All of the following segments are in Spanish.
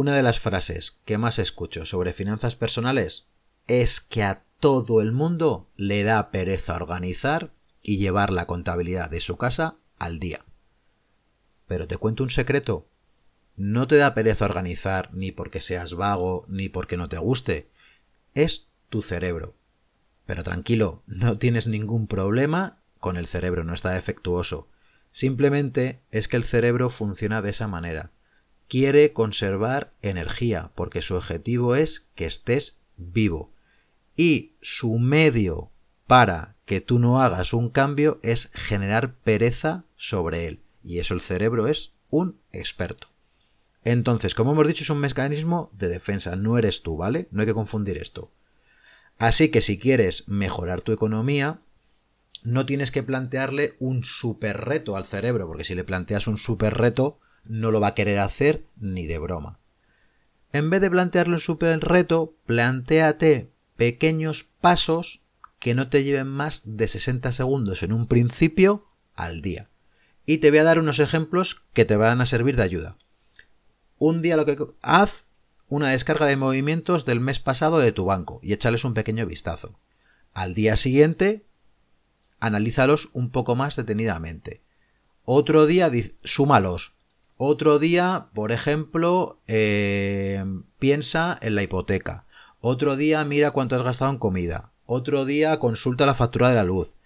una de las frases que más escucho sobre finanzas personales es que a todo el mundo le da pereza organizar y llevar la contabilidad de su casa al día. Pero te cuento un secreto. No te da pereza organizar ni porque seas vago ni porque no te guste. Es tu cerebro. Pero tranquilo, no tienes ningún problema con el cerebro, no está defectuoso. Simplemente es que el cerebro funciona de esa manera. Quiere conservar energía porque su objetivo es que estés vivo. Y su medio para que tú no hagas un cambio es generar pereza sobre él. Y eso el cerebro es un experto. Entonces, como hemos dicho, es un mecanismo de defensa, no eres tú, ¿vale? No hay que confundir esto. Así que si quieres mejorar tu economía, no tienes que plantearle un super reto al cerebro, porque si le planteas un super reto, no lo va a querer hacer ni de broma. En vez de plantearle un super reto, planteate pequeños pasos que no te lleven más de 60 segundos en un principio al día. Y te voy a dar unos ejemplos que te van a servir de ayuda. Un día lo que haz una descarga de movimientos del mes pasado de tu banco y échales un pequeño vistazo. Al día siguiente, analízalos un poco más detenidamente. Otro día, súmalos. Otro día, por ejemplo, eh, piensa en la hipoteca. Otro día, mira cuánto has gastado en comida. Otro día, consulta la factura de la luz.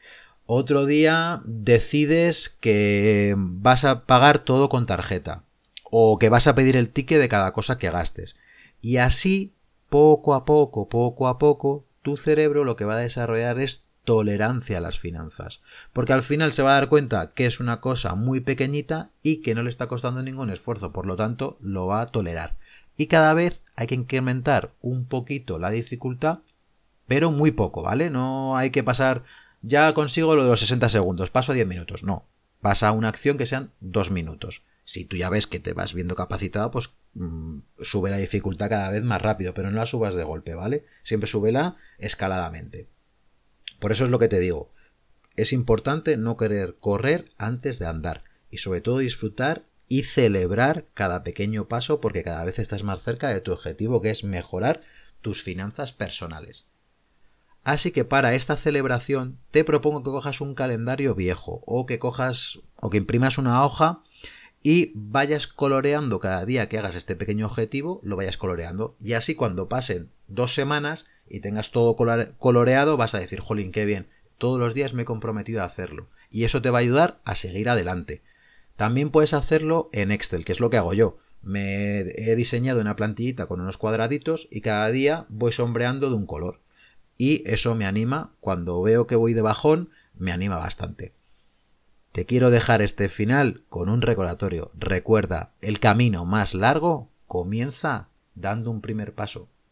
Otro día, decides que vas a pagar todo con tarjeta. O que vas a pedir el ticket de cada cosa que gastes. Y así, poco a poco, poco a poco, tu cerebro lo que va a desarrollar es tolerancia a las finanzas. Porque al final se va a dar cuenta que es una cosa muy pequeñita y que no le está costando ningún esfuerzo, por lo tanto lo va a tolerar. Y cada vez hay que incrementar un poquito la dificultad, pero muy poco, ¿vale? No hay que pasar, ya consigo lo de los 60 segundos, paso a 10 minutos, no. Pasa a una acción que sean 2 minutos. Si tú ya ves que te vas viendo capacitado, pues mm, sube la dificultad cada vez más rápido, pero no la subas de golpe, ¿vale? Siempre súbela escaladamente. Por eso es lo que te digo. Es importante no querer correr antes de andar y sobre todo disfrutar y celebrar cada pequeño paso porque cada vez estás más cerca de tu objetivo que es mejorar tus finanzas personales. Así que para esta celebración te propongo que cojas un calendario viejo o que cojas o que imprimas una hoja y vayas coloreando cada día que hagas este pequeño objetivo, lo vayas coloreando. Y así cuando pasen dos semanas y tengas todo coloreado, vas a decir, jolín, qué bien, todos los días me he comprometido a hacerlo. Y eso te va a ayudar a seguir adelante. También puedes hacerlo en Excel, que es lo que hago yo. Me he diseñado una plantillita con unos cuadraditos y cada día voy sombreando de un color. Y eso me anima, cuando veo que voy de bajón, me anima bastante. Te quiero dejar este final con un recordatorio. Recuerda, el camino más largo comienza dando un primer paso.